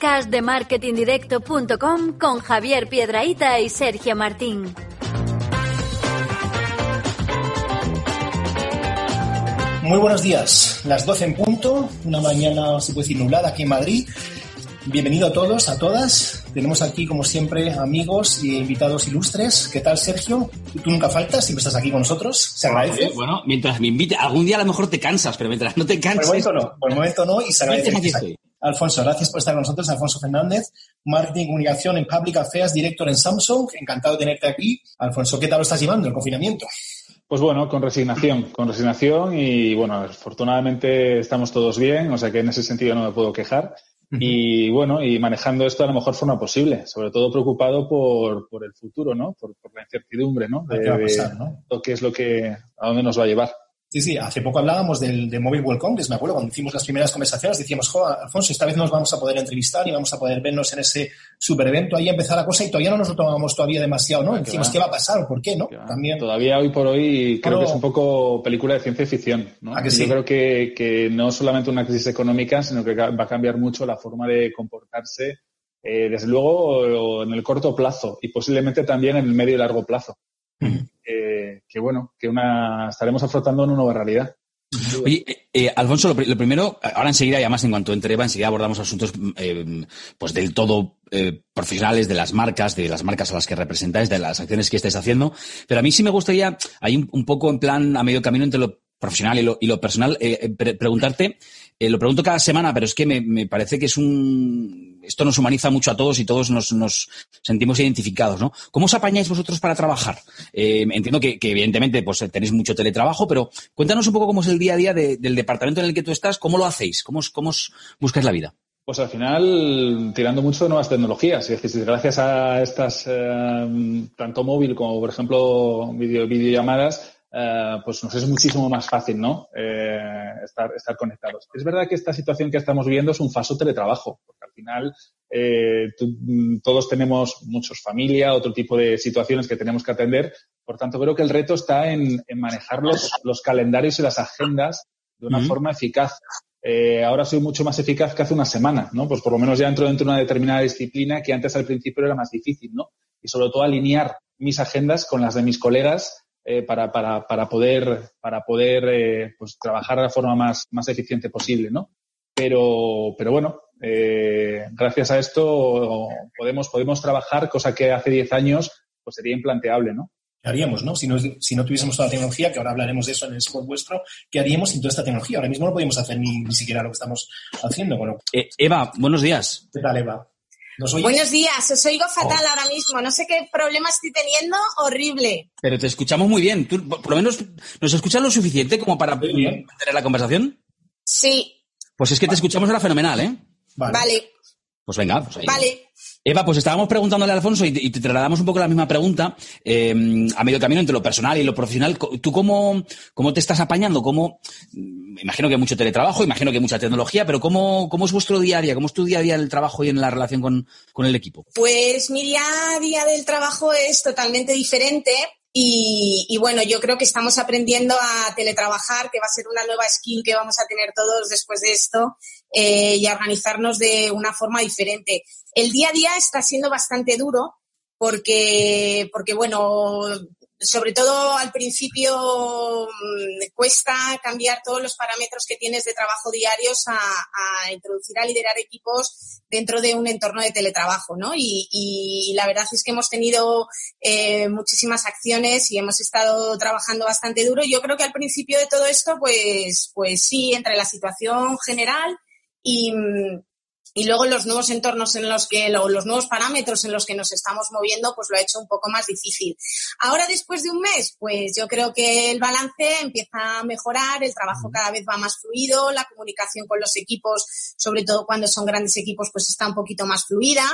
podcast de marketingdirecto.com con Javier Piedraíta y Sergio Martín. Muy buenos días, las 12 en punto, una mañana, se puede decir, nublada aquí en Madrid. Bienvenido a todos, a todas. Tenemos aquí, como siempre, amigos y invitados ilustres. ¿Qué tal, Sergio? Tú nunca faltas, siempre estás aquí con nosotros. Se agradece. Oye, bueno, mientras me invite, algún día a lo mejor te cansas, pero mientras no te Por el momento no, por el momento no, y se agradece. Aquí que estés estoy. Alfonso, gracias por estar con nosotros. Alfonso Fernández, Marketing y Comunicación en Public Affairs, director en Samsung. Encantado de tenerte aquí. Alfonso, ¿qué tal lo estás llevando el confinamiento? Pues bueno, con resignación, con resignación y bueno, afortunadamente estamos todos bien, o sea que en ese sentido no me puedo quejar. Y bueno, y manejando esto a la mejor forma posible, sobre todo preocupado por, por el futuro, ¿no? Por, por la incertidumbre, ¿no? ¿Qué va a pasar, no? lo que es lo que, a dónde nos va a llevar. Sí, sí, hace poco hablábamos del, de Mobile World Congress, me acuerdo, cuando hicimos las primeras conversaciones, decíamos, jo, Alfonso, esta vez nos vamos a poder entrevistar y vamos a poder vernos en ese super evento, ahí empezar la cosa y todavía no nos lo tomamos todavía demasiado, ¿no? Ah, Decimos, va. ¿qué va a pasar? ¿Por qué, no? También, Todavía hoy por hoy creo Pero- que es un poco película de ciencia ficción, ¿no? ¿A que Y sí? Yo creo que, que no solamente una crisis económica, sino que va a cambiar mucho la forma de comportarse, eh, desde luego en el corto plazo y posiblemente también en el medio y largo plazo. Que bueno, que una estaremos afrontando una nueva realidad. Oye, eh, eh, Alfonso, lo, pri- lo primero, ahora enseguida, y además en cuanto entre enseguida abordamos asuntos eh, pues del todo eh, profesionales de las marcas, de las marcas a las que representáis, de las acciones que estáis haciendo. Pero a mí sí me gustaría, hay un, poco en plan a medio camino entre lo profesional y lo, personal, eh, eh, pre- preguntarte, eh, lo pregunto cada semana, pero es que me, me parece que es un... Esto nos humaniza mucho a todos y todos nos, nos sentimos identificados, ¿no? ¿Cómo os apañáis vosotros para trabajar? Eh, entiendo que, evidentemente pues tenéis mucho teletrabajo, pero cuéntanos un poco cómo es el día a día de- del departamento en el que tú estás, cómo lo hacéis, cómo os, cómo os buscáis la vida. Pues al final, tirando mucho de nuevas tecnologías. Es decir, gracias a estas, eh, tanto móvil como, por ejemplo, video, videollamadas, eh, pues nos es muchísimo más fácil, ¿no? Eh, estar, estar conectados. Es verdad que esta situación que estamos viviendo es un falso teletrabajo, porque al final eh, mm, todos tenemos muchos familia, otro tipo de situaciones que tenemos que atender. Por tanto, creo que el reto está en, en manejar los, los calendarios y las agendas de una forma eficaz. Eh, ahora soy mucho más eficaz que hace una semana, ¿no? Pues por lo menos ya entro dentro de una determinada disciplina que antes al principio era más difícil, ¿no? Y sobre todo alinear mis agendas con las de mis colegas eh, para, para, para poder, para poder eh, pues trabajar de la forma más, más eficiente posible, ¿no? Pero, pero bueno, eh, gracias a esto podemos, podemos trabajar, cosa que hace 10 años pues sería implanteable, ¿no? ¿qué haríamos, no? Si no, si no tuviésemos toda la tecnología, que ahora hablaremos de eso en el spot vuestro, ¿qué haríamos sin toda esta tecnología? Ahora mismo no podemos hacer ni, ni siquiera lo que estamos haciendo. Bueno, Eh, Eva, buenos días. ¿qué tal, Eva? ¿Nos oyes? Buenos días, os oigo fatal Oh. ahora mismo. No sé qué problema estoy teniendo, horrible. Pero te escuchamos muy bien. ¿Tú, por lo menos, ¿nos escuchas lo suficiente como para tener la conversación? Sí, Pues es que te escuchamos ahora fenomenal, ¿eh? Vale. vale, Pues venga, pues ahí. vale. Eva, pues estábamos preguntándole a Alfonso y te, y te trasladamos un poco la misma pregunta eh, a medio camino entre lo personal y lo profesional. ¿Tú cómo, cómo te estás apañando? ¿Cómo, mm, imagino que hay mucho teletrabajo, imagino que hay mucha tecnología, pero ¿cómo, ¿cómo es vuestro día a día? ¿Cómo es tu día a día en el trabajo y en la relación con, con el equipo? Pues mi día a día del trabajo es totalmente diferente y, y bueno, yo creo que estamos aprendiendo a teletrabajar, que va a ser una nueva skill que vamos a tener todos después de esto eh, y a organizarnos de una forma diferente. El día a día está siendo bastante duro porque, porque bueno, sobre todo al principio mm, cuesta cambiar todos los parámetros que tienes de trabajo diarios a, introducir a liderar equipos dentro de un entorno de teletrabajo, ¿no? Y, y la verdad es que hemos tenido eh, muchísimas acciones y hemos estado trabajando bastante duro. Yo creo que al principio de todo esto, pues, pues sí, entre la situación general y, y luego los nuevos entornos en los que, los nuevos parámetros en los que nos estamos moviendo, pues lo ha hecho un poco más difícil. Ahora, después de un mes, pues yo creo que el balance empieza a mejorar, el trabajo cada vez va más fluido, la comunicación con los equipos, sobre todo cuando son grandes equipos, pues está un poquito más fluida.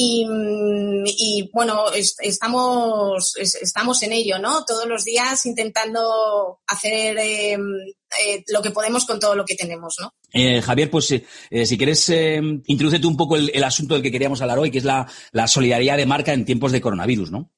Y, bueno, estamos, estamos en ello, ¿no? Todos los días intentando hacer em, eh, lo que podemos con todo lo que tenemos, ¿no? Eh, Javier, pues eh, si quieres, introduce tú un poco el, asunto del que queríamos hablar hoy, que es la, la solidaridad de marca en tiempos de coronavirus, ¿no?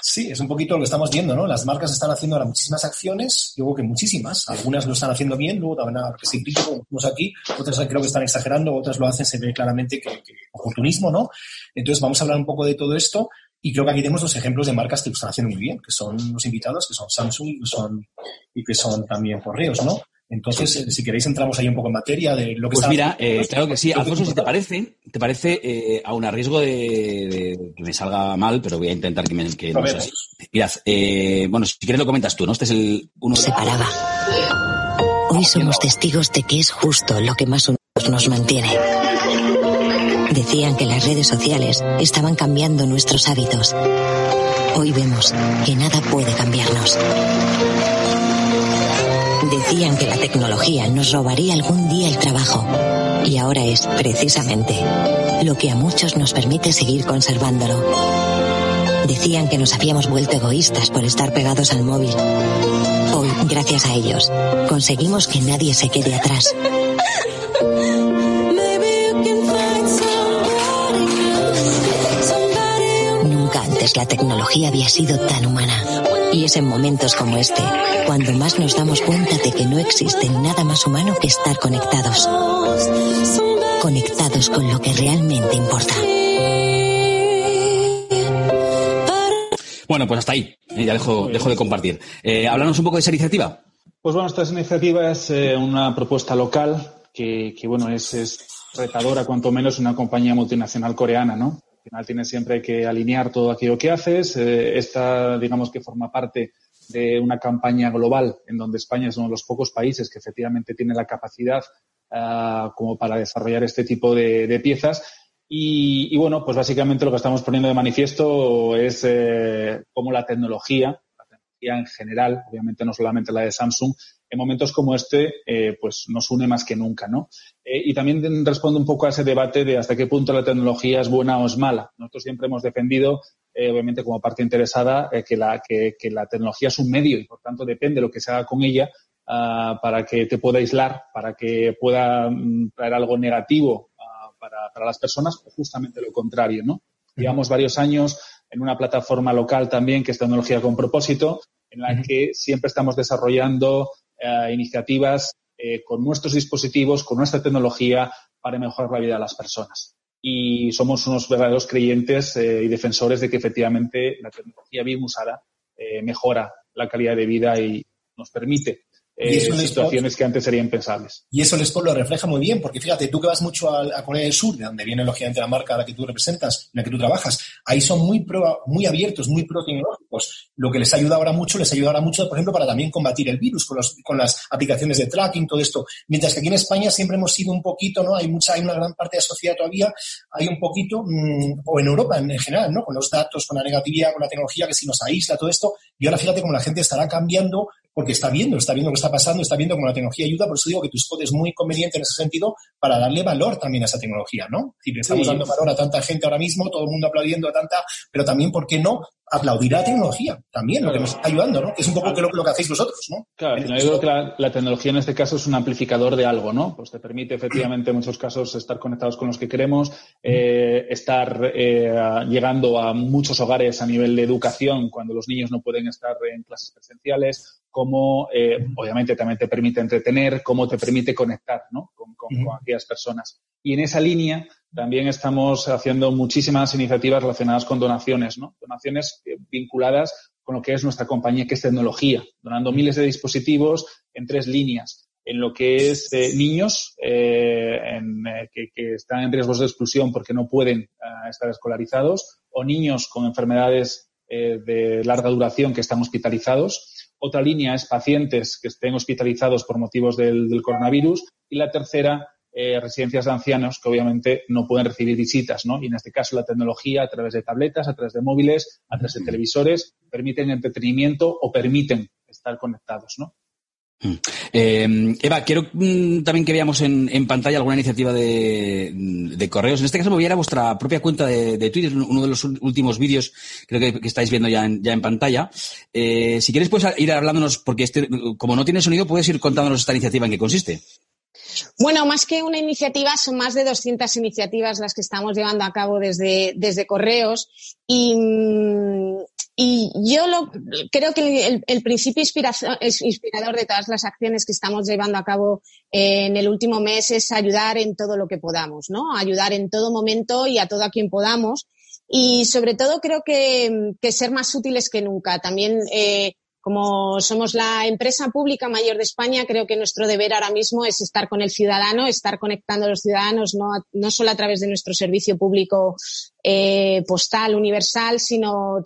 Sí, es un poquito lo que estamos viendo, ¿no? Las marcas están haciendo ahora muchísimas acciones, yo creo que muchísimas. Algunas lo están haciendo bien, luego también que se como vemos aquí, otras creo que están exagerando, otras lo hacen, se ve claramente que, que oportunismo, ¿no? Entonces vamos a hablar un poco de todo esto y creo que aquí tenemos dos ejemplos de marcas que lo están haciendo muy bien, que son los invitados, que son Samsung y que son, y que son también Correos, ¿no? Entonces, si queréis, entramos ahí un poco en materia de lo que Pues mira, eh, claro que sí. Alfonso, si te parece, te parece, eh, aún a riesgo de, que me salga mal, pero voy a intentar que, me, que no sea así. Mirad, eh, bueno, si quieres lo comentas tú, ¿no? Este es el uno Se paraba. Hoy somos testigos de que es justo lo que más nos mantiene. Decían que las redes sociales estaban cambiando nuestros hábitos. Hoy vemos que nada puede cambiarnos. Decían que la tecnología nos robaría algún día el trabajo. Y ahora es, precisamente, lo que a muchos nos permite seguir conservándolo. Decían que nos habíamos vuelto egoístas por estar pegados al móvil. Hoy, gracias a ellos, conseguimos que nadie se quede atrás. La tecnología había sido tan humana. Y es en momentos como este cuando más nos damos cuenta de que no existe nada más humano que estar conectados. Conectados con lo que realmente importa. Bueno, pues hasta ahí. Eh, ya dejo, dejo de compartir. Eh, un poco de esa iniciativa. Pues bueno, esta iniciativa es eh, una propuesta local que, que bueno, es, es, retadora, cuanto menos, una compañía multinacional coreana, ¿no? Al final tienes siempre que alinear todo aquello que haces. Eh, esta, digamos que forma parte de una campaña global en donde España es uno de los pocos países que efectivamente tiene la capacidad uh, como para desarrollar este tipo de, piezas. Y, y, bueno, pues básicamente lo que estamos poniendo de manifiesto es eh, cómo la tecnología, la tecnología en general, obviamente no solamente la de Samsung, en momentos como este, eh, pues nos une más que nunca, ¿no? Eh, y también responde un poco a ese debate de hasta qué punto la tecnología es buena o es mala. Nosotros siempre hemos defendido, eh, obviamente como parte interesada, eh, que, la, que, que, la tecnología es un medio y por tanto depende de lo que se haga con ella uh, para que te pueda aislar, para que pueda um, traer algo negativo uh, para, para, las personas o justamente lo contrario, ¿no? Llevamos varios años en una plataforma local también que es tecnología con propósito, en la que siempre estamos desarrollando eh, iniciativas eh, con nuestros dispositivos, con nuestra tecnología para mejorar la vida de las personas. Y somos unos verdaderos creyentes eh, y defensores de que efectivamente la tecnología bien usada eh, mejora la calidad de vida y nos permite eh, situaciones que antes serían impensables. Y eso el Sport lo refleja muy bien, porque fíjate, tú que vas mucho a, a, Corea del Sur, de donde viene lógicamente la marca a la que tú representas, en la que tú trabajas, ahí son muy pro, muy abiertos, muy pro tecnológicos. Lo que les ayuda ahora mucho, les ayuda ahora mucho, por ejemplo, para también combatir el virus con, los, con las aplicaciones de tracking, todo esto. Mientras que aquí en España siempre hemos sido un poquito, ¿no? Hay mucha, hay una gran parte de la sociedad todavía, hay un poquito, mmm, o en Europa en, en general, ¿no? Con los datos, con la negatividad, con la tecnología que si nos aísla, todo esto. Y ahora fíjate cómo la gente estará cambiando porque está viendo, está viendo lo que está pasando, está viendo cómo la tecnología ayuda, por eso digo que tu spot es muy conveniente en ese sentido para darle valor también a esa tecnología, ¿no? Si le estamos sí. dando valor a tanta gente ahora mismo, todo el mundo aplaudiendo a tanta, pero también, ¿por qué no? aplaudir a la tecnología también, claro. lo que nos está ayudando, ¿no? Que es un poco claro. lo, lo, que hacéis vosotros, ¿no? Claro, yo creo que la, la, tecnología en este caso es un amplificador de algo, ¿no? Pues te permite efectivamente en muchos casos estar conectados con los que queremos, eh, estar eh, llegando a muchos hogares a nivel de educación cuando los niños no pueden estar en clases presenciales, cómo eh, obviamente también te permite entretener, cómo te permite conectar, ¿no? Con, con, con aquellas personas. Y en esa línea, también estamos haciendo muchísimas iniciativas relacionadas con donaciones, ¿no? Donaciones vinculadas con lo que es nuestra compañía, que es tecnología, donando miles de dispositivos en tres líneas. En lo que es eh, niños eh, en, eh, que, que, están en riesgos de exclusión porque no pueden uh, estar escolarizados, o niños con enfermedades eh, de larga duración que están hospitalizados. Otra línea es pacientes que estén hospitalizados por motivos del, del coronavirus. Y la tercera eh, residencias de ancianos que obviamente no pueden recibir visitas, ¿no? Y en este caso la tecnología a través de tabletas, a través de móviles, a través de televisores, permiten entretenimiento o permiten estar conectados, ¿no? Mm. Eh, Eva, quiero mm, también que veamos en, pantalla alguna iniciativa de, correos. En este caso me voy a ir a vuestra propia cuenta de, Twitter, uno de los últimos vídeos creo que, estáis viendo ya en, pantalla. Eh, si quieres, puedes ir hablándonos, porque este, como no tiene sonido, puedes ir contándonos esta iniciativa en qué consiste. Bueno, más que una iniciativa, son más de 200 iniciativas las que estamos llevando a cabo desde, desde Correos y, y yo lo, creo que el, principio inspirador de todas las acciones que estamos llevando a cabo en el último mes es ayudar en todo lo que podamos, ¿no? Ayudar en todo momento y a todo a quien podamos. Y sobre todo creo que, ser más útiles que nunca. También eh, como somos la empresa pública mayor de España, creo que nuestro deber ahora mismo es estar con el ciudadano, estar conectando a los ciudadanos, no, no solo a través de nuestro servicio público eh, postal universal, sino a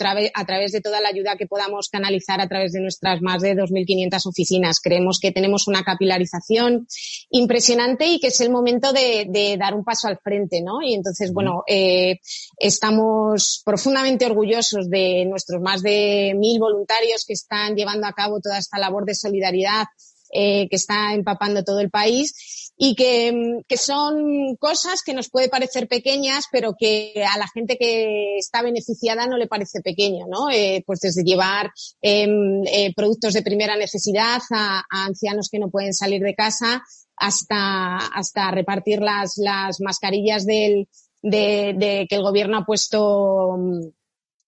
través de toda la ayuda que podamos canalizar a través de nuestras más de 2.500 oficinas. Creemos que tenemos una capilarización impresionante y que es el momento de, dar un paso al frente, ¿no? Y entonces, bueno, eh, estamos profundamente orgullosos de nuestros más de mil voluntarios que están llevando a cabo toda esta labor de solidaridad eh, que está empapando todo el país y que, que, son cosas que nos puede parecer pequeñas, pero que a la gente que está beneficiada no le parece pequeño, ¿no? Eh, pues desde llevar em, eh, productos de primera necesidad a, ancianos que no pueden salir de casa hasta, hasta repartir las, las mascarillas del, de, de que el gobierno ha puesto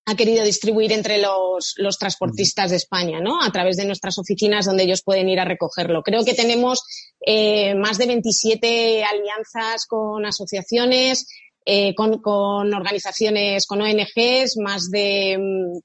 ha querido distribuir entre los, los, transportistas de España, ¿no? A través de nuestras oficinas donde ellos pueden ir a recogerlo. Creo que tenemos eh, más de 27 alianzas con asociaciones, eh, con, con, organizaciones, con ONGs, más de, mm,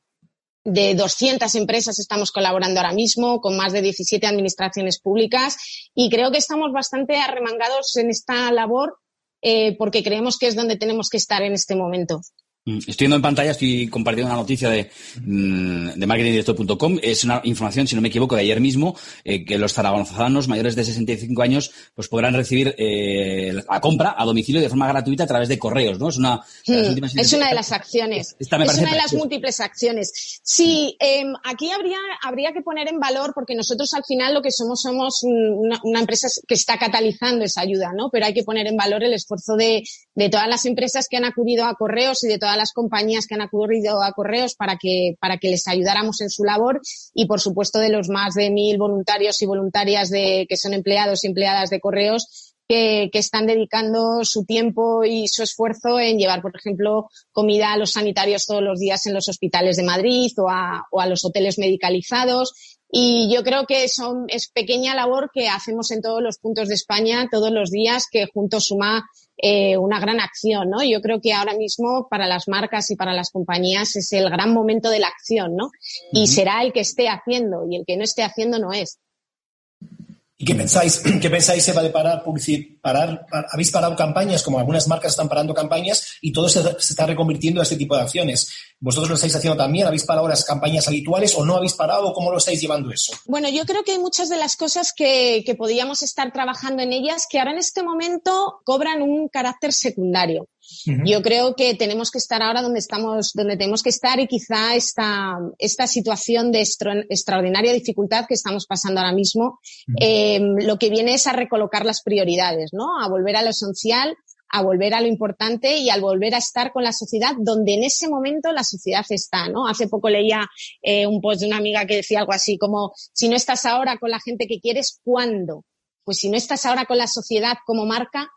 de 200 empresas estamos colaborando ahora mismo, con más de 17 administraciones públicas y creo que estamos bastante arremangados en esta labor eh, porque creemos que es donde tenemos que estar en este momento. Mm, estoy viendo en pantalla, estoy compartiendo una noticia de, mm, de marketingdirecto.com. Es una información, si no me equivoco, de ayer mismo, eh, que los zaragozanos mayores de 65 años pues podrán recibir eh, la compra a domicilio de forma gratuita a través de correos, ¿no? Es una, es una de las acciones. es una de las múltiples acciones. Sí, em, aquí habría, habría que poner en valor, porque nosotros al final lo que somos somos una, una, empresa que está catalizando esa ayuda, ¿no? Pero hay que poner en valor el esfuerzo de, de todas las empresas que han acudido a correos y de todas las compañías que han acudido a correos para que, para que les ayudáramos en su labor y, por supuesto, de los más de mil voluntarios y voluntarias de, que son empleados y empleadas de correos que, que, están dedicando su tiempo y su esfuerzo en llevar, por ejemplo, comida a los sanitarios todos los días en los hospitales de Madrid o a, o a los hoteles medicalizados. Y yo creo que son, es pequeña labor que hacemos en todos los puntos de España todos los días que juntos suma eh, una gran acción, ¿no? Yo creo que ahora mismo para las marcas y para las compañías es el gran momento de la acción, ¿no? Y será el que esté haciendo y el que no esté haciendo no es. ¿Y qué pensáis? ¿Qué pensáis, Eva, de parar, parar, habéis parado campañas, como algunas marcas están parando campañas y todo se, está reconvirtiendo a este tipo de acciones? ¿Vosotros lo estáis haciendo también? ¿Habéis parado las campañas habituales o no habéis parado? ¿Cómo lo estáis llevando eso? Bueno, yo creo que hay muchas de las cosas que, que podíamos estar trabajando en ellas que ahora en este momento cobran un carácter secundario. Yo creo que tenemos que estar ahora donde estamos, donde tenemos que estar y quizá esta, esta situación de extraordinaria dificultad que estamos pasando ahora mismo, eh, lo que viene es a recolocar las prioridades, ¿no? A volver a lo esencial, a volver a lo importante y al volver a estar con la sociedad donde en ese momento la sociedad está, ¿no? Hace poco leía eh, un post de una amiga que decía algo así como, si no estás ahora con la gente que quieres, ¿cuándo? Pues si no estás ahora con la sociedad como marca,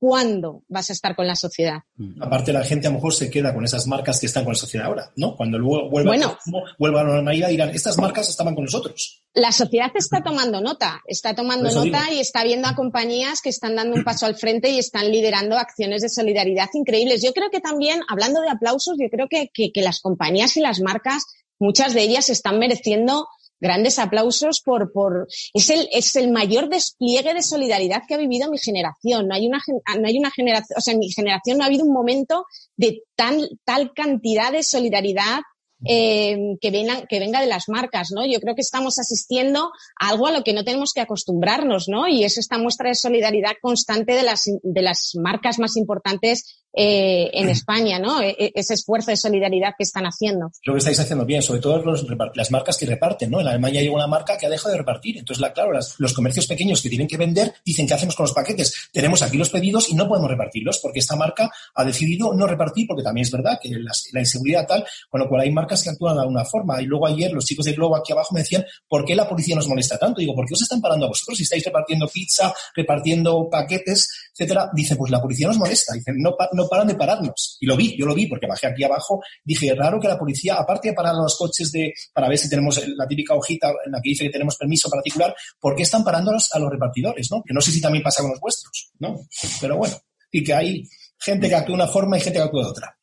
cuándo vas a estar con la sociedad. Mm. Aparte, la gente a lo mejor se queda con esas marcas que están con la sociedad ahora, ¿no? Cuando luego vuelva, a, la normalidad dirán, estas marcas estaban con nosotros. La sociedad está tomando nota, está tomando nota y está viendo a compañías que están dando un paso al frente y están liderando acciones de solidaridad increíbles. Yo creo que también, hablando de aplausos, yo creo que, que las compañías y las marcas, muchas de ellas están mereciendo grandes aplausos por, por, es el, es el mayor despliegue de solidaridad que ha vivido mi generación. No hay una, no hay una generación, o sea, en mi generación no ha habido un momento de tan, tal cantidad de solidaridad eh, que, venga, que venga de las marcas, ¿no? Yo creo que estamos asistiendo a algo a lo que no tenemos que acostumbrarnos, ¿no? Y es esta muestra de solidaridad constante de las, de las marcas más importantes eh, en España, ¿no? E, e, ese esfuerzo de solidaridad que están haciendo. Lo que estáis haciendo bien, sobre todo los, las marcas que reparten, ¿no? En Alemania hay una marca que ha dejado de repartir. Entonces, la, claro, los comercios pequeños que tienen que vender dicen, ¿qué hacemos con los paquetes? Tenemos aquí los pedidos y no podemos repartirlos porque esta marca ha decidido no repartir porque también es verdad que la, inseguridad tal, con lo cual hay marcas que actúan de alguna forma. Y luego ayer los chicos de Globo aquí abajo me decían, ¿por qué la policía nos molesta tanto? Digo, ¿por qué os están parando a vosotros si estáis repartiendo pizza, repartiendo paquetes, etcétera? Dice, pues la policía nos molesta. Dicen, no, no paran de pararnos. Y lo vi, yo lo vi porque bajé aquí abajo. Dije, raro que la policía, aparte de parar los coches de, para ver si tenemos la típica hojita en la que dice que tenemos permiso particular, ¿por qué están parando a los, repartidores, no? Que no sé si también pasa con los vuestros, ¿no? Pero bueno, y que hay gente que actúa de una forma y gente que actúa de otra.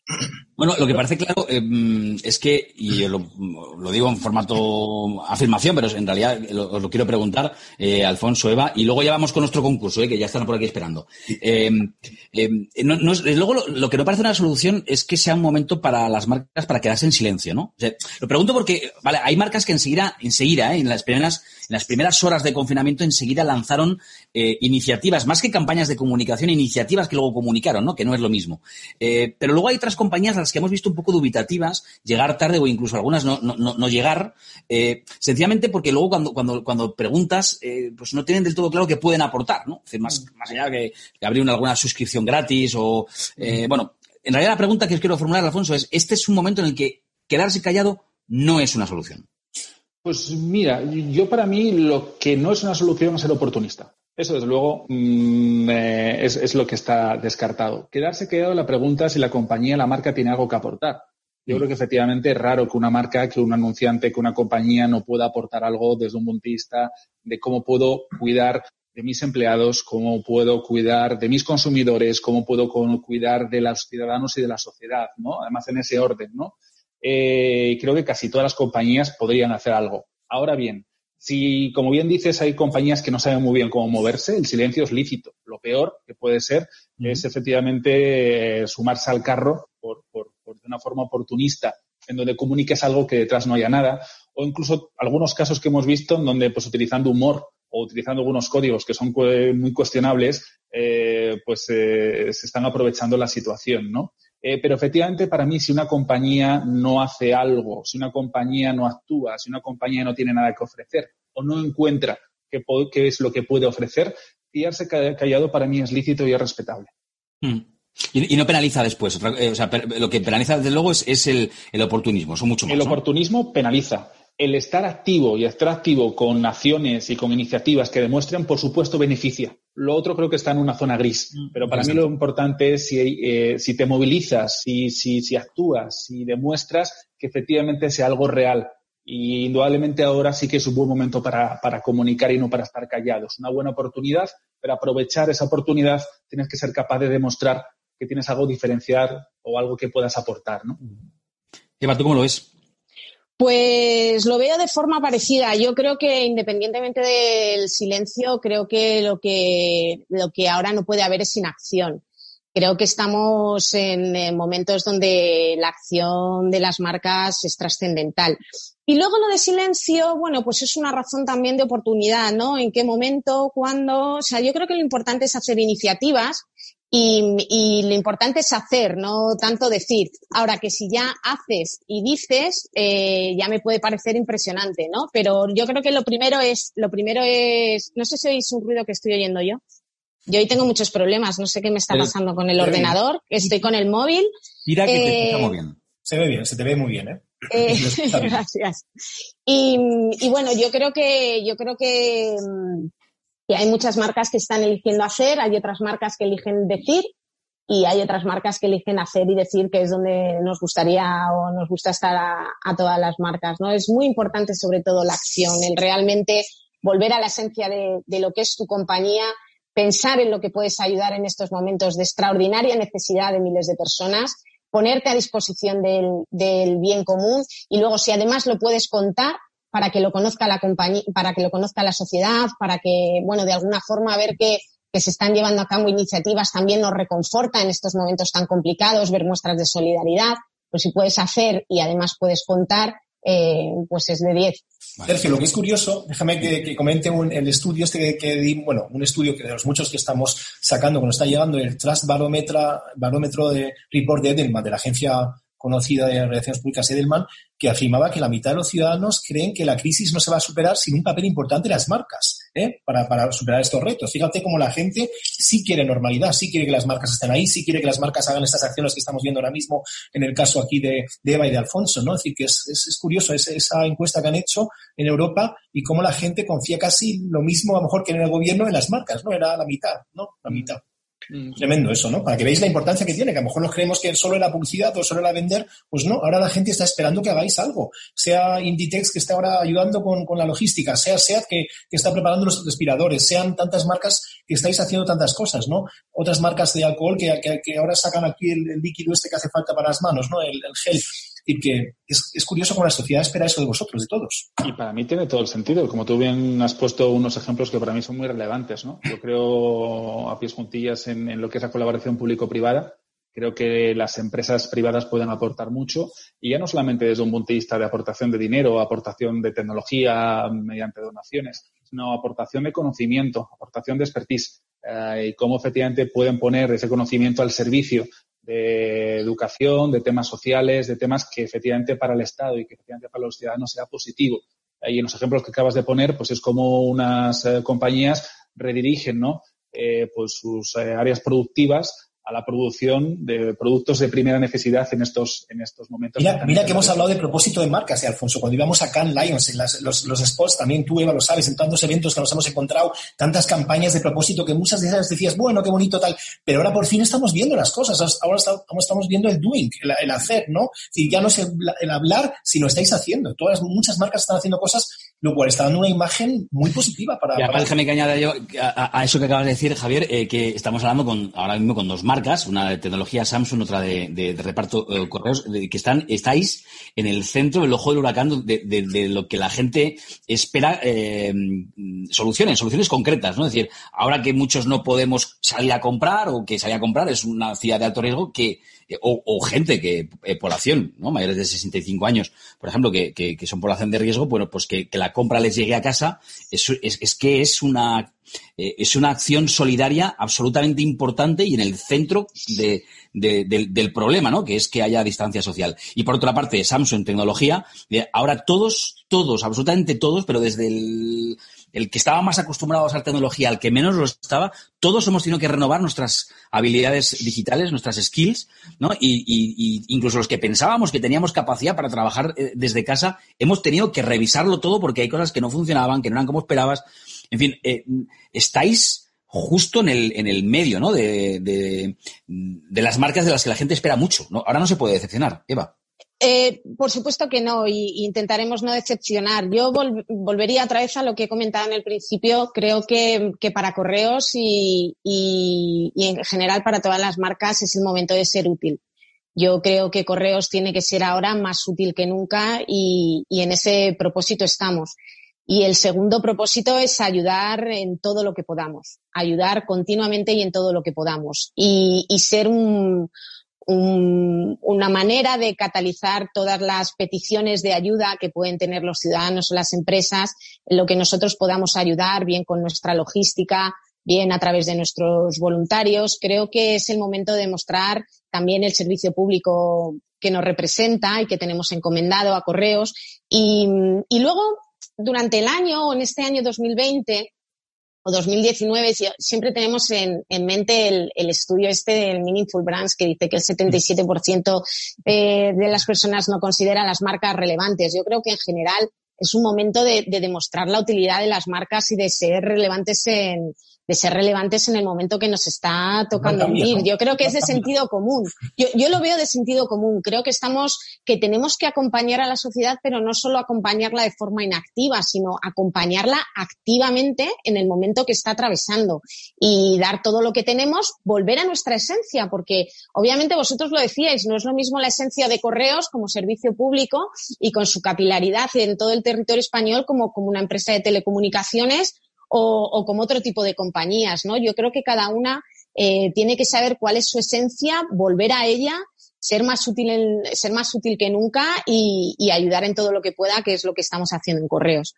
Bueno, lo que parece claro eh, es que, y yo lo, digo en formato afirmación, pero en realidad os lo quiero preguntar, eh, Alfonso, Eva, y luego ya vamos con nuestro concurso, eh, que ya están por aquí esperando. luego lo, que no parece una solución es que sea un momento para las marcas para quedarse en silencio, ¿no? lo pregunto porque, vale, hay marcas que enseguida, enseguida, en las primeras, en las primeras horas de confinamiento, enseguida lanzaron iniciativas, más que campañas de comunicación, iniciativas que luego comunicaron, ¿no? Que no es lo mismo. pero luego hay otras compañías las que hemos visto un poco dubitativas, llegar tarde o incluso algunas no, no, no llegar, eh, sencillamente porque luego cuando, cuando, cuando preguntas, eh, pues no tienen del todo claro qué pueden aportar, ¿no? más, mm. más allá que, que abrir una, alguna suscripción gratis o, eh, mm. bueno, en realidad la pregunta que os quiero formular, Alfonso, es, ¿este es un momento en el que quedarse callado no es una solución? Pues mira, yo para mí lo que no es una solución es ser oportunista. Eso, desde luego, mm, eh, es, lo que está descartado. Quedarse quedado la pregunta si la compañía, la marca, tiene algo que aportar. Yo mm. creo que efectivamente es raro que una marca, que un anunciante, que una compañía no pueda aportar algo desde un punto de vista de cómo puedo cuidar de mis empleados, cómo puedo cuidar de mis consumidores, cómo puedo cuidar de los ciudadanos y de la sociedad, ¿no? Además, en ese orden, ¿no? Eh, creo que casi todas las compañías podrían hacer algo. Ahora bien, si, como bien dices, hay compañías que no saben muy bien cómo moverse, el silencio es lícito. Lo peor que puede ser es efectivamente eh, sumarse al carro por, por, de una forma oportunista, en donde comuniques algo que detrás no haya nada, o incluso algunos casos que hemos visto en donde, pues utilizando humor o utilizando algunos códigos que son muy cuestionables, eh, pues eh, se están aprovechando la situación, ¿no? Eh, pero efectivamente, para mí, si una compañía no hace algo, si una compañía no actúa, si una compañía no tiene nada que ofrecer o no encuentra qué, es lo que puede ofrecer, quedarse callado para mí es lícito y es respetable. Hmm. Y, no penaliza después. Eh, o sea, lo que penaliza, desde luego, es, el, oportunismo. mucho El oportunismo penaliza el estar activo y estar activo con acciones y con iniciativas que demuestren, por supuesto, beneficia. Lo otro creo que está en una zona gris. Mm, Pero para mí lo importante es si, eh, si te movilizas, si, si, si actúas, si demuestras que efectivamente sea algo real. Y indudablemente ahora sí que es un buen momento para, para comunicar y no para estar callados. Una buena oportunidad, pero aprovechar esa oportunidad tienes que ser capaz de demostrar que tienes algo diferenciar o algo que puedas aportar, ¿no? Eva, ¿tú cómo lo ves? Pues lo veo de forma parecida. Yo creo que independientemente del silencio, creo que lo que, lo que ahora no puede haber es inacción. Creo que estamos en, momentos donde la acción de las marcas es trascendental. Y luego lo de silencio, bueno, pues es una razón también de oportunidad, ¿no? En qué momento, cuándo. O sea, yo creo que lo importante es hacer iniciativas y, lo importante es hacer, no tanto decir. Ahora que si ya haces y dices, eh, ya me puede parecer impresionante, ¿no? Pero yo creo que lo primero es, lo primero es, no sé si oís un ruido que estoy oyendo yo. Yo hoy tengo muchos problemas, no sé qué me está pasando con el ordenador, estoy con el móvil. Mira que te escuchamos bien. Se ve bien, se te ve muy bien, ¿eh? eh gracias. Y, y, bueno, yo creo que, yo creo que, mm, y hay muchas marcas que están eligiendo hacer, hay otras marcas que eligen decir y hay otras marcas que eligen hacer y decir que es donde nos gustaría o nos gusta estar a, todas las marcas, ¿no? Es muy importante sobre todo la acción, el realmente volver a la esencia de, lo que es tu compañía, pensar en lo que puedes ayudar en estos momentos de extraordinaria necesidad de miles de personas, ponerte a disposición del, bien común y luego si además lo puedes contar, para que lo conozca la compañía, para que lo conozca la sociedad, para que, bueno, de alguna forma ver que, que se están llevando a cabo iniciativas también nos reconforta en estos momentos tan complicados, ver muestras de solidaridad. pues si puedes hacer y además puedes contar, eh, pues es de 10. Sergio, lo que es curioso, déjame que, comente un, el estudio este que, di, bueno, un estudio que de los muchos que estamos sacando, cuando está llegando el Trust Barómetro de Report de Edelman, de la agencia conocida de Relaciones Públicas Edelman, que afirmaba que la mitad de los ciudadanos creen que la crisis no se va a superar sin un papel importante de las marcas ¿eh? para, para, superar estos retos. Fíjate cómo la gente sí quiere normalidad, sí quiere que las marcas estén ahí, sí quiere que las marcas hagan estas acciones que estamos viendo ahora mismo en el caso aquí de, Eva y de Alfonso. ¿no? Es decir, que es, es, curioso esa encuesta que han hecho en Europa y cómo la gente confía casi lo mismo, a lo mejor que en el gobierno, en las marcas. ¿no? Era la mitad, ¿no? La mitad. Mm. Tremendo eso, ¿no? Para que veáis la importancia que tiene, que a lo mejor nos creemos que solo era publicidad o solo era vender, pues no, ahora la gente está esperando que hagáis algo. Sea Inditex que está ahora ayudando con, la logística, sea SEAT que, está preparando los respiradores, sean tantas marcas que estáis haciendo tantas cosas, ¿no? Otras marcas de alcohol que, que, ahora sacan aquí el, líquido este que hace falta para las manos, ¿no? el, el gel y que es, curioso cómo la sociedad espera eso de vosotros, de todos. Y para mí tiene todo el sentido. Como tú bien has puesto unos ejemplos que para mí son muy relevantes, ¿no? Yo creo a pies juntillas en, lo que es la colaboración público-privada. Creo que las empresas privadas pueden aportar mucho y ya no solamente desde un punto de vista de aportación de dinero, aportación de tecnología mediante donaciones, sino aportación de conocimiento, aportación de expertise eh, y cómo efectivamente pueden poner ese conocimiento al servicio de educación, de temas sociales, de temas que efectivamente para el Estado y que efectivamente para los ciudadanos sea positivo. Y en los ejemplos que acabas de poner, pues es como unas eh, compañías redirigen, ¿no? Eh, pues sus eh, áreas productivas a la producción de productos de primera necesidad en estos, en estos momentos. Mira, mira que hemos hablado de propósito de marcas, ¿eh, Alfonso. Cuando íbamos a Cannes Lions, en los, los, spots, también tú, Eva, lo sabes, en tantos eventos que nos hemos encontrado, tantas campañas de propósito que muchas de esas decías, bueno, qué bonito tal, pero ahora por fin estamos viendo las cosas, ahora estamos viendo el doing, el, hacer, ¿no? Si ya no es el, hablar, si lo estáis haciendo. Todas, muchas marcas están haciendo cosas lo cual está dando una imagen muy positiva para... Y déjame que añada yo a, eso que acabas de decir, Javier, eh, que estamos hablando con ahora mismo con dos marcas, una de tecnología Samsung, otra de, reparto eh, correos, que están estáis en el centro del ojo del huracán de, lo que la gente espera eh, soluciones, soluciones concretas, ¿no? Es decir, ahora que muchos no podemos salir a comprar o que salir a comprar es una ciudad de alto riesgo que o, gente que, población, ¿no? Mayores de 65 años, por ejemplo, que, que, son población de riesgo, bueno, pues que, la compra les llegue a casa, es, es, que es una, eh, es una acción solidaria absolutamente importante y en el centro de, del, problema, ¿no? Que es que haya distancia social. Y por otra parte, Samsung Tecnología, eh, ahora todos, todos, absolutamente todos, pero desde el el que estaba más acostumbrado a usar tecnología al que menos lo estaba, todos hemos tenido que renovar nuestras habilidades digitales, nuestras skills, ¿no? Y, incluso los que pensábamos que teníamos capacidad para trabajar eh, desde casa, hemos tenido que revisarlo todo porque hay cosas que no funcionaban, que no eran como esperabas. En fin, eh, estáis justo en el, en el medio, ¿no? De, de, las marcas de las que la gente espera mucho. Ahora no se puede decepcionar, Eva. Eh, por supuesto que no, y, intentaremos no decepcionar. Yo volvería otra vez a lo que he comentado en el principio. Creo que, para correos y, en general para todas las marcas es el momento de ser útil. Yo creo que correos tiene que ser ahora más útil que nunca y, en ese propósito estamos. Y el segundo propósito es ayudar en todo lo que podamos, ayudar continuamente y en todo lo que podamos y ser un, una manera de catalizar todas las peticiones de ayuda que pueden tener los ciudadanos o las empresas, en lo que nosotros podamos ayudar, bien con nuestra logística, bien a través de nuestros voluntarios. Creo que es el momento de mostrar también el servicio público que nos representa y que tenemos encomendado a correos. Y, y luego, durante el año, o en este año 2020, o 2019, siempre tenemos en, mente el, estudio este del Meaningful Brands que dice que el 77% de, de las personas no consideran las marcas relevantes. Yo creo que en general es un momento de demostrar la utilidad de las marcas y de ser relevantes en, de ser relevantes en el momento que nos está tocando vivir. Yo creo que es de sentido común. Yo, yo lo veo de sentido común. Creo que estamos, que tenemos que acompañar a la sociedad, pero no solo acompañarla de forma inactiva, sino acompañarla activamente en el momento que está atravesando y dar todo lo que tenemos, volver a nuestra esencia, porque obviamente vosotros lo decíais, no es lo mismo la esencia de correos como servicio público y con su capilaridad en todo el territorio español como, como una empresa de telecomunicaciones o, o como otro tipo de compañías, ¿no? Yo creo que cada una eh, tiene que saber cuál es su esencia, volver a ella, ser más útil, ser más útil que nunca y, ayudar en todo lo que pueda, que es lo que estamos haciendo en correos.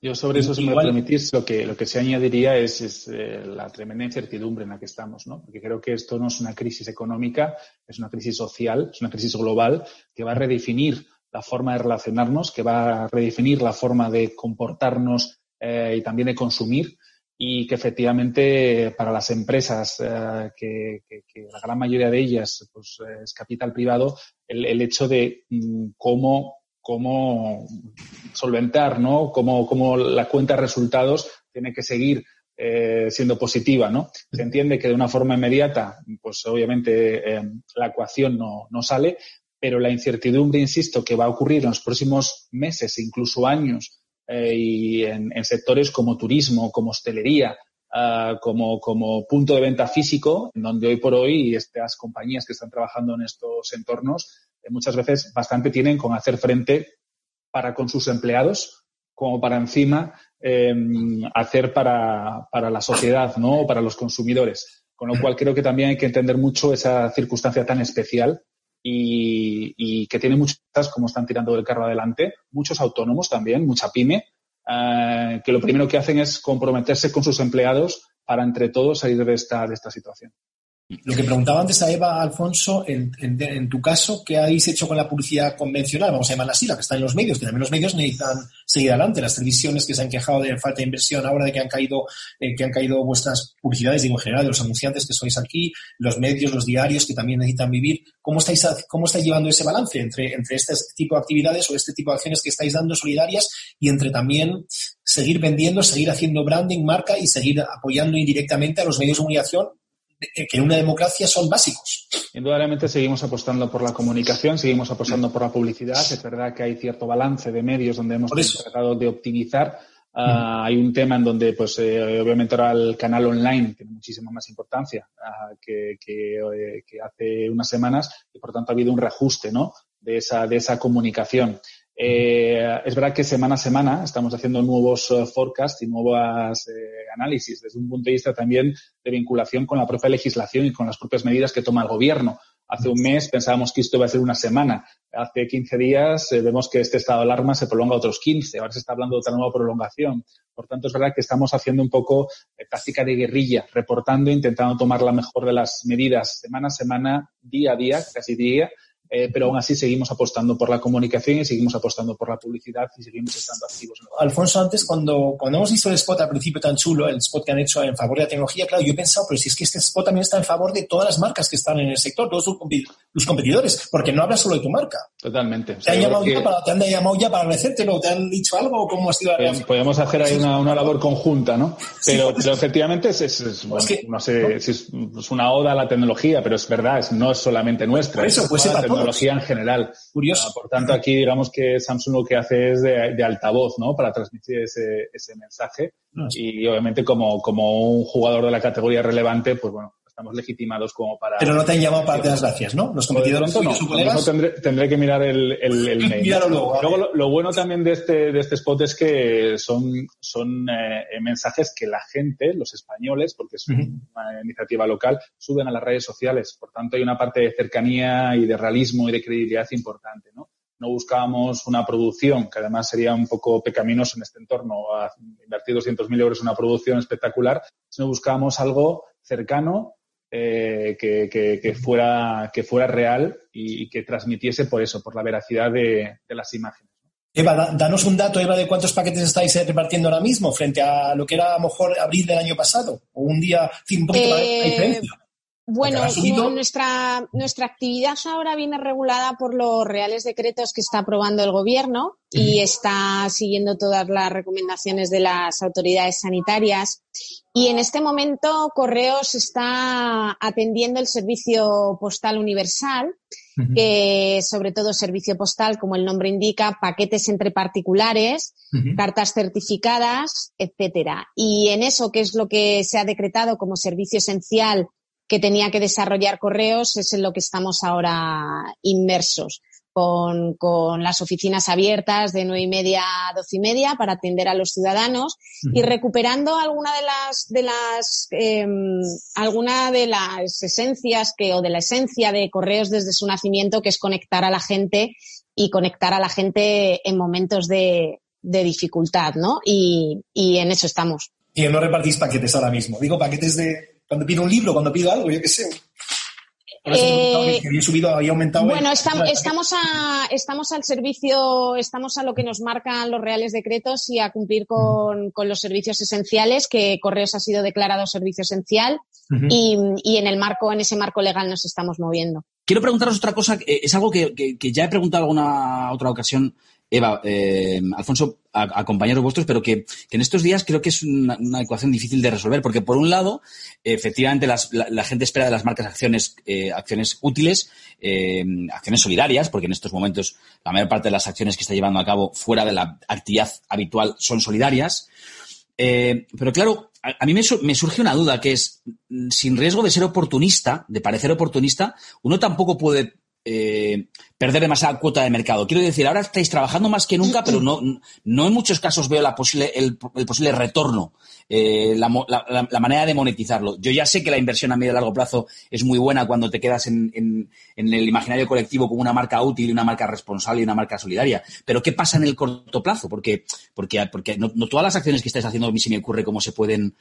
Yo sobre eso, si me permitís, lo que, lo que se añadiría es, eh, la tremenda incertidumbre en la que estamos, ¿no? Porque creo que esto no es una crisis económica, es una crisis social, es una crisis global que va a redefinir la forma de relacionarnos, que va a redefinir la forma de comportarnos eh, y también de consumir y que efectivamente para las empresas, eh, que, la gran mayoría de ellas pues, es capital privado, el, hecho de mm, cómo, cómo solventar, ¿no? Cómo, cómo, la cuenta de resultados tiene que seguir eh, siendo positiva, ¿no? Se entiende que de una forma inmediata, pues obviamente la ecuación no, no sale, pero la incertidumbre, insisto, que va a ocurrir en los próximos meses e incluso años eh, y en, sectores como turismo, como hostelería, ah, como, como, punto de venta físico, en donde hoy por hoy estas compañías que están trabajando en estos entornos eh, muchas veces bastante tienen con hacer frente para con sus empleados como para encima em, hacer para, para, la sociedad ¿no? o para los consumidores. Con lo cual creo que también hay que entender mucho esa circunstancia tan especial y, que tiene muchas, como están tirando del carro adelante, muchos autónomos también, mucha pyme, eh, que lo primero que hacen es comprometerse con sus empleados para entre todos salir de esta situación. Lo que preguntaba antes a Eva, Alfonso, en, tu caso, ¿qué habéis hecho con la publicidad convencional? Vamos a llamarla así, la que está en los medios, que también los medios necesitan seguir adelante. Las televisiones que se han quejado de falta de inversión ahora de que han caído, eh, que han caído vuestras publicidades, digo en general, de los anunciantes que sois aquí, los medios, los diarios que también necesitan vivir. ¿Cómo estáis, cómo estáis llevando ese balance entre, entre este tipo de actividades o este tipo de acciones que estáis dando solidarias y entre también seguir vendiendo, seguir haciendo branding, marca y seguir apoyando indirectamente a los medios de comunicación que en una democracia son básicos. Indudablemente seguimos apostando por la comunicación, seguimos apostando por la publicidad. Es verdad que hay cierto balance de medios donde hemos tratado de optimizar. Ah, hay un tema en donde, pues, eh, obviamente ahora el canal online tiene muchísima más importancia ah, que, eh, que, hace unas semanas y, por tanto, ha habido un reajuste, ¿no? De esa, de esa comunicación. Eh, es verdad que semana a semana estamos haciendo nuevos eh, forecasts y nuevos eh, análisis desde un punto de vista también de vinculación con la propia legislación y con las propias medidas que toma el gobierno. Hace un mes pensábamos que esto iba a ser una semana. Hace 15 días vemos que este estado de alarma se prolonga otros 15. Ahora se está hablando de otra nueva prolongación. Por tanto, es verdad que estamos haciendo un poco táctica de guerrilla, reportando, intentando tomar la mejor de las medidas semana a semana, día a día, casi día, eh, pero aún así seguimos apostando por la comunicación y seguimos apostando por la publicidad y seguimos estando activos. Alfonso, antes cuando, cuando hemos visto el spot al principio tan chulo, el spot que han hecho en favor de la tecnología, claro, yo he pensado, pero si es que este spot también está en favor de todas las marcas que están en el sector, todos tus competidores, porque no habla solo de tu marca. Totalmente. ¿Te, han, llamado ya para, ¿te han llamado ya para agradecértelo? ¿Te han dicho algo? ¿Cómo ha sido la Podemos hacer ahí una, una, labor conjunta, ¿no? Pero, pero efectivamente es, es, bueno, no sé si es, una oda a la tecnología, pero es verdad, no es solamente nuestra. eso, pues tecnología en general. Curioso. Ah, por tanto, aquí digamos que Samsung lo que hace es de, altavoz, ¿no? Para transmitir ese, ese mensaje. Ah, y obviamente como, como un jugador de la categoría relevante, pues bueno, estamos legitimados como para... Pero no te han llamado para darte las gracias, ¿no? Los competidores no, no tendré, tendré, que mirar el, el, mail. luego. luego lo, bueno también de este, de este spot es que son, son eh, mensajes que la gente, los españoles, porque es una iniciativa local, suben a las redes sociales. Por tanto, hay una parte de cercanía y de realismo y de credibilidad importante, ¿no? no buscábamos una producción, que además sería un poco pecaminoso en este entorno, a invertir 200.000 euros en una producción espectacular, sino buscábamos algo cercano, eh, que, fuera, que fuera real y, que transmitiese por eso, por la veracidad de, las imágenes. Eva, danos un dato, Eva, de cuántos paquetes estáis eh, repartiendo ahora mismo frente a lo que era a lo mejor abril del año pasado, o un día, un poquito más de diferencia. Bueno, nuestra, nuestra actividad ahora viene regulada por los reales decretos que está aprobando el Gobierno y está siguiendo todas las recomendaciones de las autoridades sanitarias. Y en este momento Correos está atendiendo el servicio postal universal, que sobre todo servicio postal, como el nombre indica, paquetes entre particulares, cartas certificadas, etcétera. Y en eso, que es lo que se ha decretado como servicio esencial que tenía que desarrollar correos es en lo que estamos ahora inmersos. con, con, las oficinas abiertas de nueve y media a doce y media para atender a los ciudadanos y recuperando alguna de las de las eh, alguna de las esencias que o de la esencia de correos desde su nacimiento que es conectar a la gente y conectar a la gente en momentos de, de dificultad, ¿no? Y, y en eso estamos. Y no repartís paquetes ahora mismo. Digo paquetes de cuando pido un libro, cuando pido algo, yo qué sé. Eh, bueno, estamos, estamos, a, estamos al servicio, estamos a lo que nos marcan los reales decretos y a cumplir con, con los servicios esenciales, que Correos ha sido declarado servicio esencial y, y, en el marco, en ese marco legal nos estamos moviendo. Quiero preguntaros otra cosa, es algo que, que, que ya he preguntado alguna otra ocasión Eva, eh, Alfonso, a, compañeros vuestros, pero que, en estos días creo que es una, ecuación difícil de resolver, porque por un lado, efectivamente, la, gente espera de las marcas acciones, eh, acciones útiles, eh, acciones solidarias, porque en estos momentos la mayor parte de las acciones que está llevando a cabo fuera de la actividad habitual son solidarias. pero claro, a, mí me, me, surge una duda, que es, sin riesgo de ser oportunista, de parecer oportunista, uno tampoco puede eh, perder demasiada cuota de mercado. Quiero decir, ahora estáis trabajando más que nunca, pero no, no en muchos casos veo el, posible retorno, eh, la, manera de monetizarlo. Yo ya sé que la inversión a medio y largo plazo es muy buena cuando te quedas en, en, el imaginario colectivo como una marca útil, una marca responsable y una marca solidaria. Pero ¿qué pasa en el corto plazo? Porque, porque, porque no, todas las acciones que estáis haciendo a mí se me ocurre cómo se pueden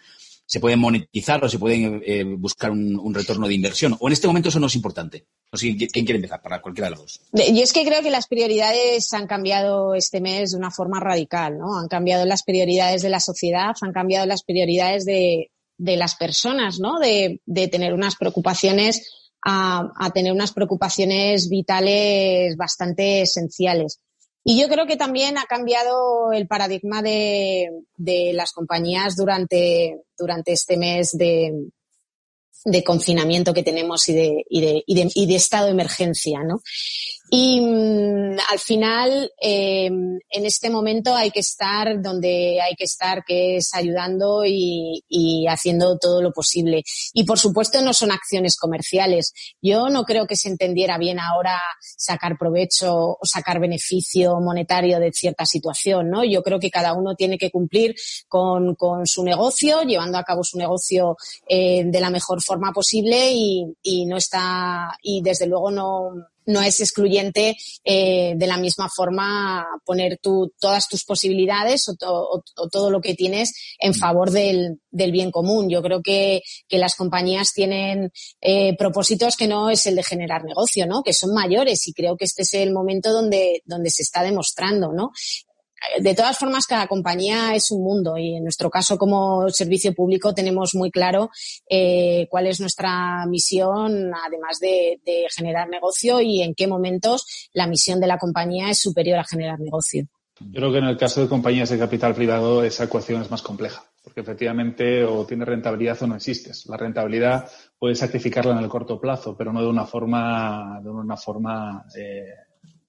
se pueden monetizar o se pueden eh, buscar un, retorno de inversión. ¿O en este momento eso no es importante? Quién quiere empezar, para cualquiera de los dos. Yo es que creo que las prioridades han cambiado este mes de una forma radical, ¿no? Han cambiado las prioridades de la sociedad, han cambiado las prioridades de, las personas, ¿no? De, tener unas preocupaciones a, a tener unas preocupaciones vitales bastante esenciales. Y yo creo que también ha cambiado el paradigma de, de las compañías durante, durante este mes de, de confinamiento que tenemos y de, y de, y de, y de estado de emergencia, ¿no? Y mm, al final, eh, en este momento hay que estar donde hay que estar, que es ayudando y, haciendo todo lo posible. Y por supuesto no son acciones comerciales. Yo no creo que se entendiera bien ahora sacar provecho o sacar beneficio monetario de cierta situación, ¿no? Yo creo que cada uno tiene que cumplir con, con su negocio, llevando a cabo su negocio eh, de la mejor forma posible y no está, y desde luego no, no es excluyente eh, de la misma forma poner tu, todas tus posibilidades o, todo lo que tienes en favor del, del bien común. Yo creo que, que las compañías tienen eh, propósitos que no es el de generar negocio, ¿no? Que son mayores y creo que este es el momento donde, donde se está demostrando, ¿no? De todas formas, cada compañía es un mundo y en nuestro caso como servicio público tenemos muy claro eh, cuál es nuestra misión, además de, generar negocio y en qué momentos la misión de la compañía es superior a generar negocio. Yo creo que en el caso de compañías de capital privado esa ecuación es más compleja, porque efectivamente o tiene rentabilidad o no existes. La rentabilidad puedes sacrificarla en el corto plazo, pero no de una forma, de una forma eh,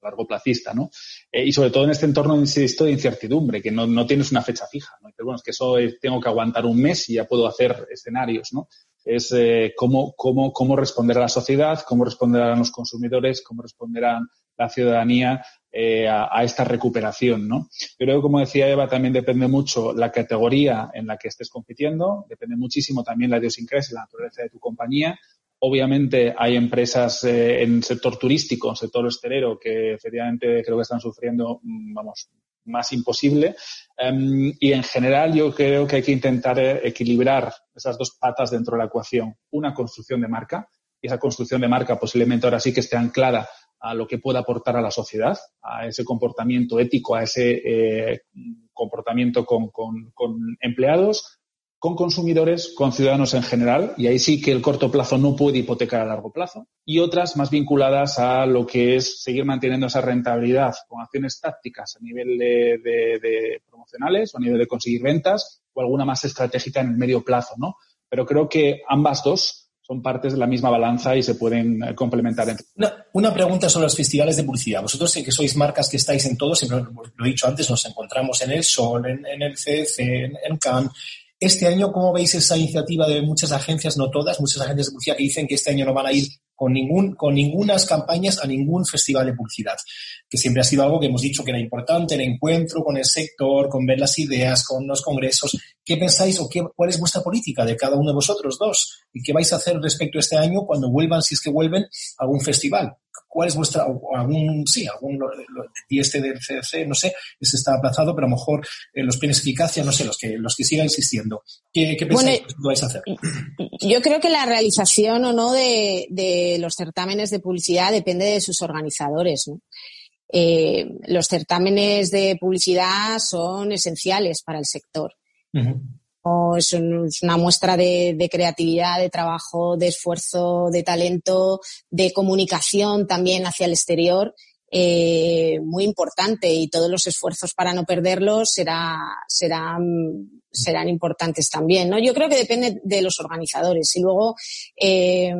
largo placista, ¿no? Eh, y sobre todo en este entorno, insisto, de incertidumbre, que no, no tienes una fecha fija, ¿no? bueno, es que eso tengo que aguantar un mes y ya puedo hacer escenarios, ¿no? Es eh, cómo, cómo, cómo responder a la sociedad, cómo responderán los consumidores, cómo responderán la ciudadanía eh, a, esta recuperación, ¿no? Pero como decía Eva, también depende mucho la categoría en la que estés compitiendo, depende muchísimo también la idiosincrasia, la naturaleza de tu compañía, Obviamente hay empresas eh, en sector turístico, sector hostelero, que efectivamente creo que están sufriendo, mm, vamos, más imposible. Em, y en general yo creo que hay que intentar eh, equilibrar esas dos patas dentro de la ecuación. Una construcción de marca, y esa construcción de marca posiblemente ahora sí que esté anclada a lo que pueda aportar a la sociedad, a ese comportamiento ético, a ese eh, comportamiento con, con empleados, con consumidores, con ciudadanos en general, y ahí sí que el corto plazo no puede hipotecar a largo plazo, y otras más vinculadas a lo que es seguir manteniendo esa rentabilidad con acciones tácticas a nivel de, promocionales o a nivel de conseguir ventas, o alguna más estratégica en el medio plazo, ¿no? Pero creo que ambas dos son partes de la misma balanza y se pueden eh, complementar. Entre. Una, una, pregunta sobre los festivales de publicidad. Vosotros sé que sois marcas que estáis en todos, siempre lo he dicho antes, nos encontramos en el Sol, en, el CC, en, en Cannes, este año, ¿cómo veis esa iniciativa de muchas agencias, no todas, muchas agencias de publicidad que dicen que este año no van a ir con, ningún, con ningunas campañas a ningún festival de publicidad, que siempre ha sido algo que hemos dicho que era importante, el encuentro con el sector, con ver las ideas, con los congresos. ¿Qué pensáis o qué, cuál es vuestra política de cada uno de vosotros dos? ¿Y qué vais a hacer respecto a este año cuando vuelvan, si es que vuelven, a algún festival? ¿Cuál es vuestra, o algún, sí, algún, y este del CDC, no sé, ese está aplazado, pero a lo mejor eh, los planes de eficacia, no sé, los que, los que sigan existiendo. ¿Qué, qué pensáis que vais a hacer? Yo creo que la realización o no de, de los certámenes de publicidad depende de sus organizadores, ¿no? Eh, los certámenes de publicidad son esenciales para el sector. Es, una muestra de, creatividad, de trabajo, de esfuerzo, de talento, de comunicación también hacia el exterior, eh, muy importante y todos los esfuerzos para no perderlos será, serán, serán importantes también. ¿no? Yo creo que depende de los organizadores y luego eh,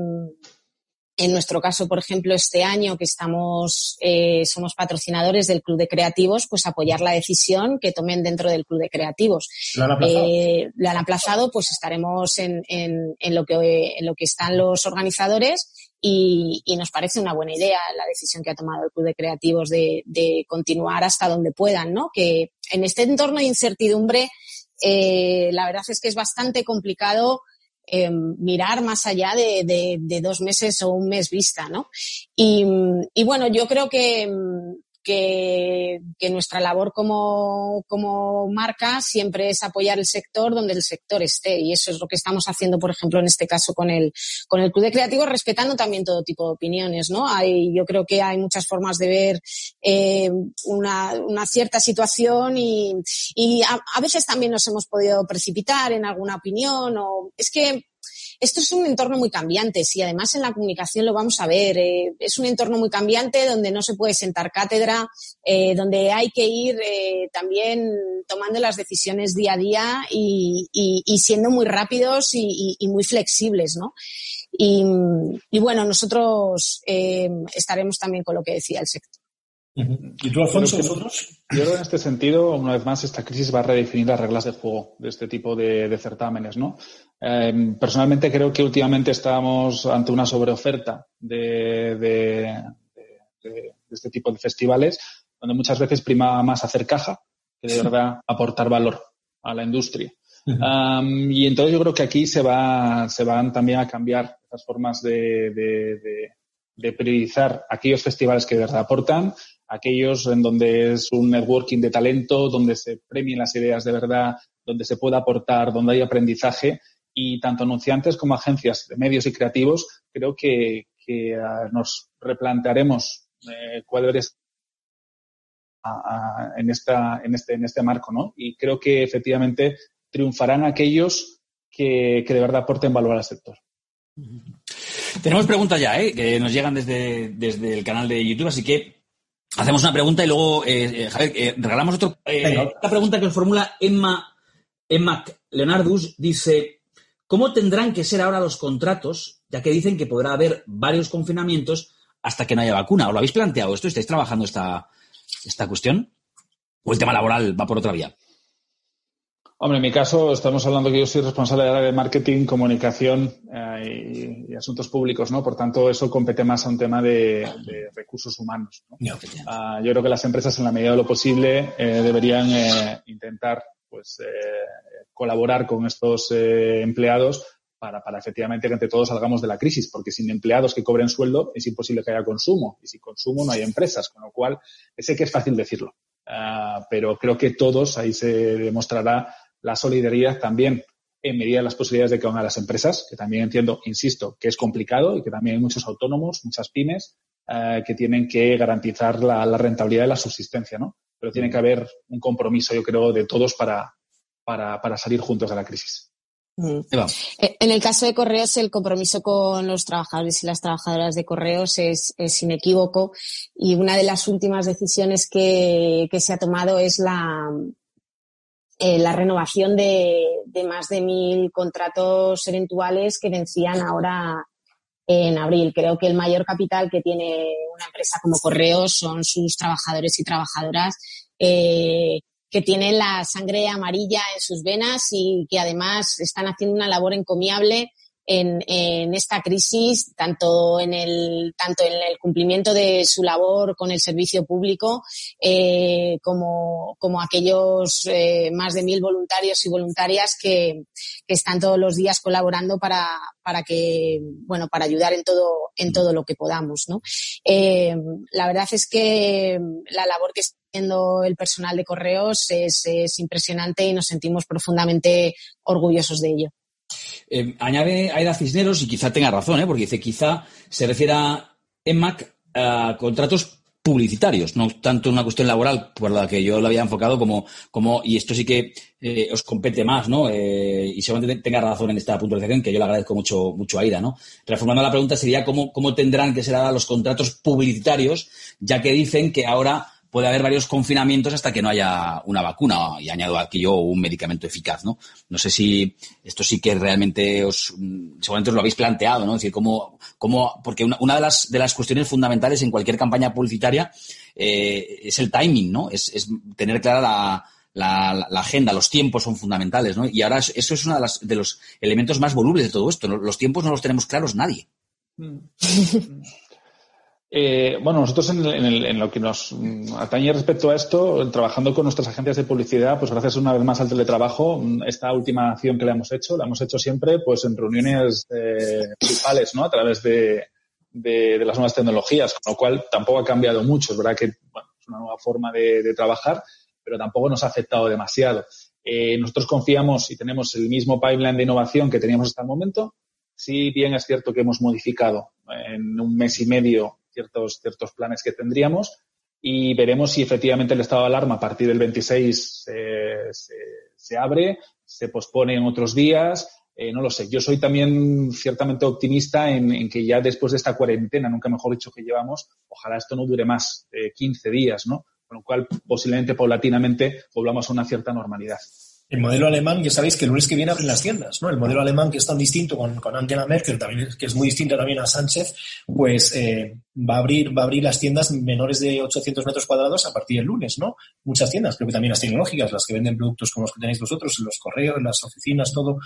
en nuestro caso, por ejemplo, este año que estamos, eh, somos patrocinadores del Club de Creativos, pues apoyar la decisión que tomen dentro del Club de Creativos. ¿Lo han aplazado? Eh, lo han aplazado, pues estaremos en, en, en, lo que, en lo que están los organizadores y, y, nos parece una buena idea la decisión que ha tomado el Club de Creativos de, de continuar hasta donde puedan, ¿no? Que en este entorno de incertidumbre, eh, la verdad es que es bastante complicado eh, mirar más allá de, dos meses o un mes vista, ¿no? Y, y bueno, yo creo que, que, que, nuestra labor como, como marca siempre es apoyar el sector donde el sector esté. Y eso es lo que estamos haciendo, por ejemplo, en este caso con el, con el Club de Creativos, respetando también todo tipo de opiniones, ¿no? Hay, yo creo que hay muchas formas de ver eh, una, una, cierta situación y, y a, a veces también nos hemos podido precipitar en alguna opinión o es que esto es un entorno muy cambiante, sí, además en la comunicación lo vamos a ver. Eh, es un entorno muy cambiante donde no se puede sentar cátedra, eh, donde hay que ir eh, también tomando las decisiones día a día y, y, y siendo muy rápidos y, y, muy flexibles, ¿no? Y, bueno, nosotros eh, estaremos también con lo que decía el sector. ¿Y tú, Alfonso, vosotros? Yo creo que en este sentido, una vez más, esta crisis va a redefinir las reglas de juego de este tipo de, de certámenes, ¿no? Eh, personalmente creo que últimamente estamos ante una sobreoferta de, de, de, este tipo de festivales, donde muchas veces prima más hacer caja que de verdad aportar valor a la industria. Um, y entonces yo creo que aquí se, va, se van también a cambiar las formas de, de, de, de priorizar aquellos festivales que de verdad aportan aquellos en donde es un networking de talento, donde se premien las ideas de verdad, donde se pueda aportar, donde hay aprendizaje y tanto anunciantes como agencias de medios y creativos creo que, que uh, nos replantearemos eh, cuál es a, a, en, esta, en, este, en este marco, ¿no? Y creo que efectivamente triunfarán aquellos que, que de verdad aporten valor al sector. Tenemos preguntas ya, ¿eh? que nos llegan desde, desde el canal de YouTube, así que Hacemos una pregunta y luego, eh, eh, Javier, eh, regalamos otro. esta pregunta que nos formula Emma, Emma Leonardus dice: ¿Cómo tendrán que ser ahora los contratos, ya que dicen que podrá haber varios confinamientos hasta que no haya vacuna? ¿O lo habéis planteado esto? ¿Estáis trabajando esta, esta cuestión? ¿O el tema laboral va por otra vía? Hombre, en mi caso estamos hablando que yo soy responsable del área de marketing, comunicación eh, y, y, asuntos públicos, ¿no? Por tanto, eso compete más a un tema de, de recursos humanos. ¿no? No, uh, yo creo que las empresas, en la medida de lo posible, eh, deberían eh, intentar, pues, eh, colaborar con estos eh, empleados para, para efectivamente que entre todos salgamos de la crisis, porque sin empleados que cobren sueldo es imposible que haya consumo y sin consumo no hay empresas, con lo cual sé que es fácil decirlo, uh, pero creo que todos ahí se demostrará la solidaridad también en medida de las posibilidades de que van a las empresas, que también entiendo, insisto, que es complicado y que también hay muchos autónomos, muchas pymes, eh, que tienen que garantizar la, la, rentabilidad de la subsistencia, ¿no? Pero tiene que haber un compromiso, yo creo, de todos para, para, para salir juntos de la crisis. Mm. En el caso de Correos, el compromiso con los trabajadores y las trabajadoras de Correos es, es inequívoco y una de las últimas decisiones que, que se ha tomado es la, eh, la renovación de, de, más de mil contratos eventuales que vencían ahora en abril. Creo que el mayor capital que tiene una empresa como Correos son sus trabajadores y trabajadoras eh, que tienen la sangre amarilla en sus venas y que además están haciendo una labor encomiable en, en, esta crisis, tanto en el tanto en el cumplimiento de su labor con el servicio público, eh, como, como aquellos eh, más de mil voluntarios y voluntarias que, que, están todos los días colaborando para, para que bueno para ayudar en todo en todo lo que podamos, ¿no? Eh, la verdad es que la labor que está haciendo el personal de correos es, es impresionante y nos sentimos profundamente orgullosos de ello. Eh, añade Aida Cisneros, y quizá tenga razón, ¿eh? porque dice quizá se refiere a EMAC a contratos publicitarios, no tanto una cuestión laboral por la que yo lo había enfocado como, como y esto sí que eh, os compete más, ¿no? Eh, y seguramente tenga razón en esta puntualización, que yo le agradezco mucho, mucho a Aida, ¿no? Reformando la pregunta sería cómo, cómo tendrán que ser ahora los contratos publicitarios, ya que dicen que ahora puede haber varios confinamientos hasta que no haya una vacuna, y añado aquí yo un medicamento eficaz, ¿no? No sé si esto sí que realmente os, mm, seguramente os lo habéis planteado, ¿no? Es decir, cómo, cómo porque una, de, las, de las cuestiones fundamentales en cualquier campaña publicitaria eh, es el timing, ¿no? Es, tener clara la, agenda, los tiempos son fundamentales, ¿no? Y ahora eso es uno de, de los elementos más volubles de todo esto. Los tiempos no los tenemos claros nadie. Mm. Eh, bueno, nosotros en, en, en, lo que nos atañe respecto a esto, trabajando con nuestras agencias de publicidad, pues gracias una vez más al teletrabajo, esta última acción que le hemos hecho, la hemos hecho siempre pues en reuniones eh, ¿no? A través de, de, de, las nuevas tecnologías, con lo cual tampoco ha cambiado mucho. Es verdad que bueno, es una nueva forma de, de trabajar, pero tampoco nos ha afectado demasiado. Eh, nosotros confiamos y tenemos el mismo pipeline de innovación que teníamos hasta el momento. Si bien es cierto que hemos modificado en un mes y medio ciertos, ciertos planes que tendríamos y veremos si efectivamente el estado de alarma a partir del 26 eh, se, se, abre, se pospone en otros días. Eh, no lo sé. Yo soy también ciertamente optimista en, en, que ya después de esta cuarentena, nunca mejor dicho que llevamos, ojalá esto no dure más eh, 15 días, ¿no? Con lo cual, posiblemente, paulatinamente, volvamos a una cierta normalidad. El modelo alemán, ya sabéis que el lunes que viene abren las tiendas, ¿no? El modelo alemán que es tan distinto con, con Angela Merkel, también, que es muy distinto también a Sánchez, pues eh, va a abrir va a abrir las tiendas menores de 800 metros cuadrados a partir del lunes, ¿no? Muchas tiendas, creo que también las tecnológicas, las que venden productos como los que tenéis vosotros, los correos, las oficinas, todo.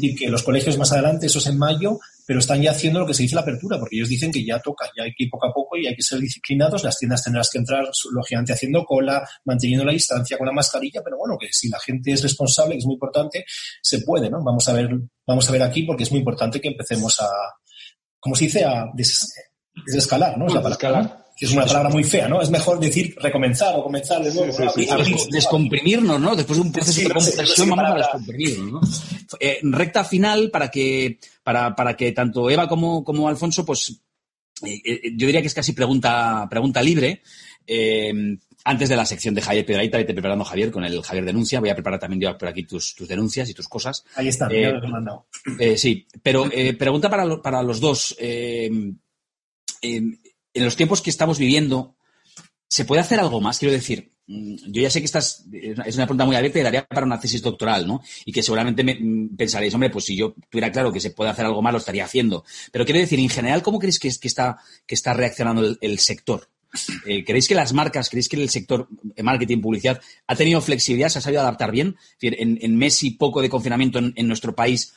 Y que los colegios más adelante, eso es en mayo, pero están ya haciendo lo que se dice la apertura, porque ellos dicen que ya toca, ya hay que ir poco a poco y hay que ser disciplinados, las tiendas tendrás que entrar, lógicamente, haciendo cola, manteniendo la distancia con la mascarilla, pero bueno, que si la gente es responsable, que es muy importante, se puede, ¿no? Vamos a ver, vamos a ver aquí, porque es muy importante que empecemos a, como se dice, a des, desescalar, ¿no? Es la palabra, Escalar. Es una palabra muy fea, ¿no? Es mejor decir recomenzar o comenzar de nuevo. Sí, sí, sí, abrir, descomprimirnos, ¿no? Después de un proceso de compresión vamos a descomprimirnos, ¿no? Eh, recta final para que, para, para que tanto Eva como, como Alfonso, pues, eh, eh, yo diría que es casi pregunta, pregunta libre. antes de la sección de Javier Piedraita, vete preparando Javier con el Javier Denuncia. Voy a preparar también yo por aquí tus, tus denuncias y tus cosas. Ahí está, eh, ya lo he mandado. Eh, sí, pero eh, pregunta para, lo, para, los dos. En los tiempos que estamos viviendo, ¿se puede hacer algo más? Quiero decir, mm, yo ya sé que estás, es una pregunta muy abierta y daría para una tesis doctoral, ¿no? Y que seguramente me, mm, pensaréis, hombre, pues si yo tuviera claro que se puede hacer algo más, lo estaría haciendo. Pero quiero decir, en general, ¿cómo creéis que, está, que está reaccionando el, sector? Eh, ¿Creéis que las marcas, creéis que el sector de marketing, publicidad, ha tenido flexibilidad, se ha sabido adaptar bien? En mes y poco de confinamiento en, en, nuestro país,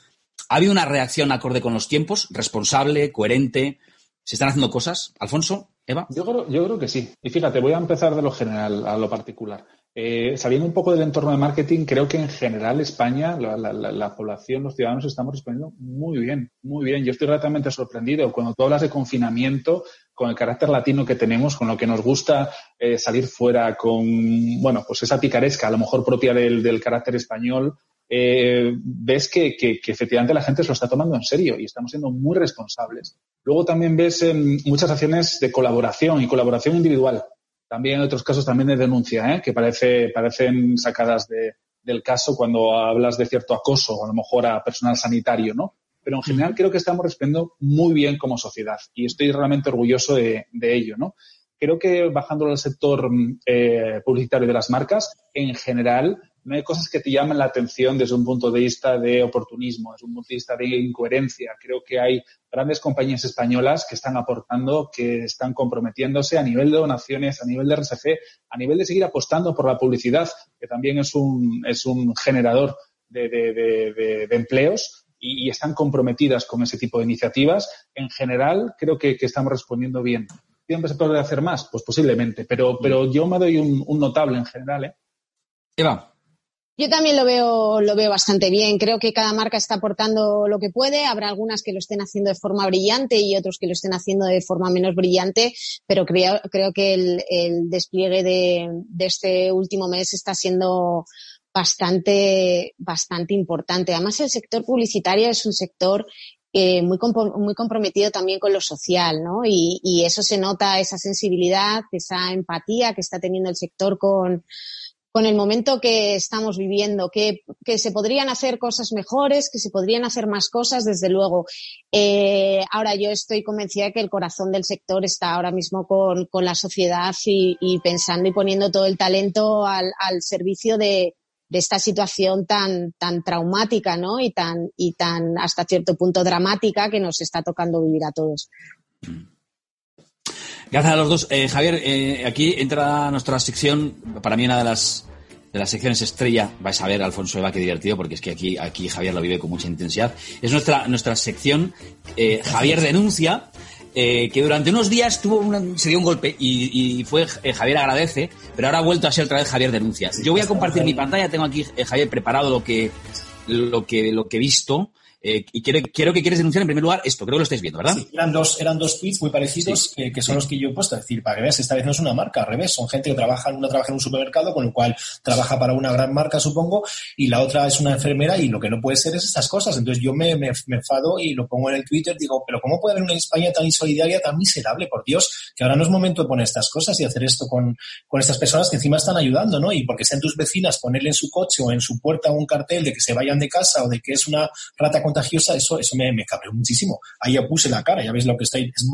¿ha habido una reacción acorde con los tiempos? ¿Responsable, coherente? ¿Se están haciendo cosas? Alfonso, Eva. Yo creo, yo creo que sí. Y fíjate, voy a empezar de lo general a lo particular. Eh, saliendo un poco del entorno de marketing, creo que en general España, la, la, la, población, los ciudadanos estamos respondiendo muy bien, muy bien. Yo estoy realmente sorprendido. Cuando tú hablas de confinamiento, con el carácter latino que tenemos, con lo que nos gusta eh, salir fuera, con, bueno, pues esa picaresca, a lo mejor propia del carácter español, eh, ves que, que, que, efectivamente la gente se lo está tomando en serio y estamos siendo muy responsables. Luego también ves eh, muchas acciones de colaboración y colaboración individual. También en otros casos también de denuncia, ¿eh? que parece, parecen sacadas de, del caso cuando hablas de cierto acoso a lo mejor a personal sanitario, ¿no? Pero en general creo que estamos respondiendo muy bien como sociedad y estoy realmente orgulloso de, de ello, ¿no? Creo que bajándolo al sector eh, publicitario de las marcas, en general, no hay cosas que te llamen la atención desde un punto de vista de oportunismo, desde un punto de vista de incoherencia. Creo que hay grandes compañías españolas que están aportando, que están comprometiéndose a nivel de donaciones, a nivel de RSC, a nivel de seguir apostando por la publicidad, que también es un, es un generador de, de, de, empleos y, están comprometidas con ese tipo de iniciativas, en general creo que, estamos respondiendo bien. ¿Siempre se puede hacer más? Pues posiblemente, pero, pero yo me doy un, un notable en general. ¿eh? Eva. Yo también lo veo, lo veo bastante bien. Creo que cada marca está aportando lo que puede. Habrá algunas que lo estén haciendo de forma brillante y otros que lo estén haciendo de forma menos brillante, pero creo, creo que el, despliegue de, este último mes está siendo bastante, bastante importante. Además, el sector publicitario es un sector eh, muy, muy comprometido también con lo social, ¿no? Y eso se nota, esa sensibilidad, esa empatía que está teniendo el sector con, con el momento que estamos viviendo, que, se podrían hacer cosas mejores, que se podrían hacer más cosas, desde luego. Eh, ahora yo estoy convencida de que el corazón del sector está ahora mismo con, con la sociedad y, pensando y poniendo todo el talento al, al servicio de, de, esta situación tan, tan traumática, ¿no? Y tan, y tan hasta cierto punto dramática que nos está tocando vivir a todos. Gracias a los dos. Eh, Javier, eh, aquí entra nuestra sección, para mí una de las, de las secciones estrella, vais a ver, Alfonso Eva, qué divertido, porque es que aquí, aquí Javier lo vive con mucha intensidad. Es nuestra, nuestra sección eh, Javier Denuncia, que durante unos días tuvo se dio un golpe y, fue Javier agradece, pero ahora ha vuelto a ser otra vez Javier Denuncia. Yo voy a compartir mi pantalla, tengo aquí, Javier, preparado lo que, lo que, lo que he visto. Eh, y quiero, quiero, que quieres denunciar en primer lugar esto, creo que lo estáis viendo, ¿verdad? Sí, eran dos, eran dos tweets muy parecidos que, son los que yo he puesto. Es decir, para que veas, esta vez no es una marca, al revés, son gente que trabaja, una trabaja en un supermercado, con lo cual trabaja para una gran marca, supongo, y la otra es una enfermera y lo que no puede ser es estas cosas. Entonces yo me, me, enfado y lo pongo en el Twitter, digo, pero ¿cómo puede haber una España tan insolidaria, tan miserable, por Dios, que ahora no es momento de poner estas cosas y hacer esto con, con estas personas que encima están ayudando, ¿no? Y porque sean tus vecinas ponerle en su coche o en su puerta un cartel de que se vayan de casa o de que es una rata contagiosa, eso, eso me, me cabreó muchísimo. Ahí ya puse la cara, ya ves lo que está ahí, es,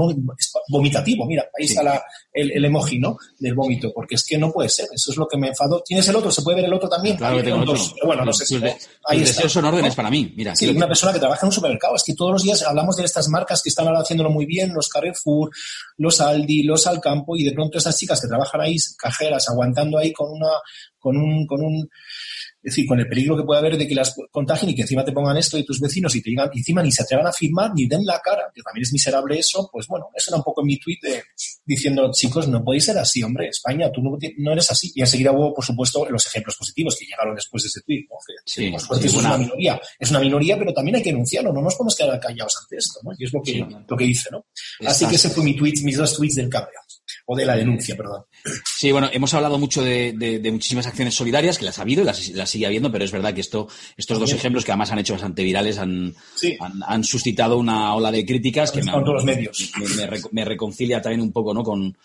vomitativo, mira, ahí está la, el, el, emoji, ¿no? Del vómito, porque es que no puede ser, eso es lo que me enfadó. ¿Tienes el otro? ¿Se puede ver el otro también? Claro que tengo otro. bueno, no sé si... ahí deseos son órdenes para mí, mira. Sí, una persona que trabaja en un supermercado, es que todos los días hablamos de estas marcas que están ahora haciéndolo muy bien, los Carrefour, los Aldi, los Alcampo, y de pronto esas chicas que trabajan ahí, cajeras, aguantando ahí con una, con un, con un, es decir, con el peligro que puede haber de que las contagien y que encima te pongan esto y tus vecinos y te digan, encima ni se atrevan a firmar ni den la cara, que también es miserable eso, pues bueno, eso era un poco mi tweet diciendo, chicos, no podéis ser así, hombre, España, tú no, eres así. Y enseguida hubo, por supuesto, los ejemplos positivos que llegaron después de ese tweet. Sí, es una minoría, es una minoría, pero también hay que denunciarlo, no nos podemos quedar callados ante esto, ¿no? Y es lo que, lo que hice, ¿no? Así que ese fue mi tweet, mis dos tweets del cabreo o de la denuncia, perdón. Sí, bueno, hemos hablado mucho de, muchísimas acciones solidarias, que las ha habido y las, sigue habiendo, pero es verdad que esto, estos dos ejemplos, que además han hecho bastante virales, han, han, suscitado una ola de críticas que me, todos los medios. Me, reconcilia también un poco ¿no? con,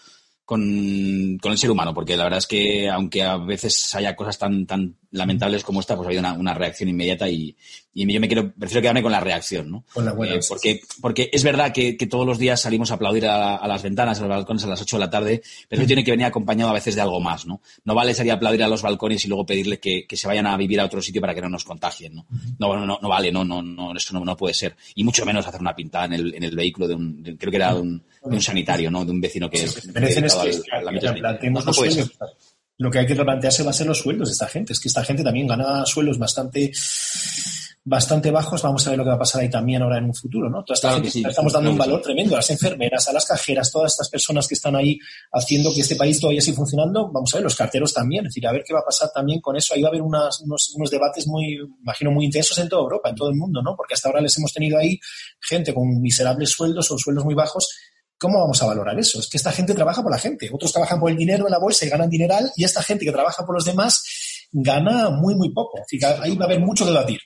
con, el ser humano, porque la verdad es que aunque a veces haya cosas tan, tan lamentables como esta, pues ha habido una, reacción inmediata y, yo me quiero, prefiero quedarme con la reacción, ¿no? Con la buena. Eh, porque, porque es verdad que, todos los días salimos a aplaudir a, las ventanas, a los balcones a las 8 de la tarde, pero eso tiene que venir acompañado a veces de algo más, ¿no? No vale salir a aplaudir a los balcones y luego pedirle que, se vayan a vivir a otro sitio para que no nos contagien, ¿no? No, no, no, vale, no, no, no, eso no, puede ser. Y mucho menos hacer una pintada en el, en el vehículo de un, creo que era de un, sanitario, ¿no? De un vecino que... lo que hay que replantearse va a ser los sueldos de esta gente. Es que esta gente también gana sueldos bastante bastante bajos. Vamos a ver lo que va a pasar ahí también ahora en un futuro, ¿no? Toda esta gente estamos dando un valor tremendo a las enfermeras, a las cajeras, todas estas personas que están ahí haciendo que este país todavía siga funcionando. Vamos a ver, los carteros también. Es decir, a ver qué va a pasar también con eso. Ahí va a haber unos, unos, debates muy, imagino, muy intensos en toda Europa, en todo el mundo, ¿no? Porque hasta ahora les hemos tenido ahí gente con miserables sueldos o sueldos muy bajos ¿Cómo vamos a valorar eso? Es que esta gente trabaja por la gente. Otros trabajan por el dinero en la bolsa y ganan dineral, y esta gente que trabaja por los demás gana muy, muy poco. ahí va a haber mucho que debatir.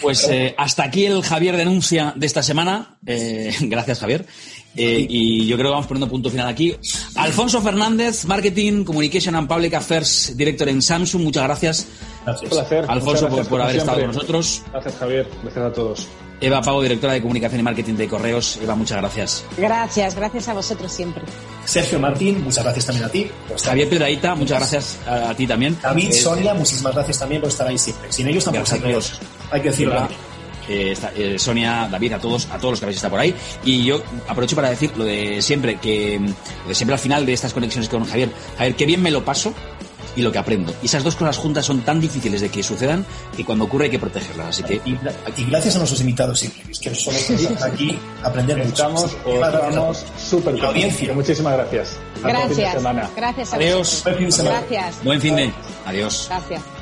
Pues eh, hasta aquí el Javier Denuncia de esta semana. Eh, gracias, Javier. Eh, y yo creo que vamos poniendo punto final aquí. Alfonso Fernández, Marketing, Communication and Public Affairs, director en Samsung. Muchas gracias. Gracias. Un placer. Alfonso, por, haber estado con nosotros. Gracias, Javier. Gracias a todos. Eva Pavo, directora de Comunicación y Marketing de Correos. Eva, muchas gracias. Gracias, gracias a vosotros siempre. Sergio Martín, muchas gracias también a ti. Javier Pedraíta, muchas gracias a, ti también. David, eh, Sonia, muchísimas gracias también por estar ahí siempre. Sin ellos tampoco gracias Hay que decirlo. Eh, eh, Sonia, David, a todos, a todos los que habéis estado por ahí. Y yo aprovecho para decir lo de siempre, que de siempre al final de estas conexiones con Javier, Javier, qué bien me lo paso y lo que aprendo. Y esas dos cosas juntas son tan difíciles de que sucedan que cuando ocurre hay que protegerlas. Así que... Y, gracias a nuestros invitados que son aquí aprender Estamos, súper audiencia. Muchísimas gracias. Gracias. Gracias. Adiós. Gracias. Buen fin de. Adiós. Gracias.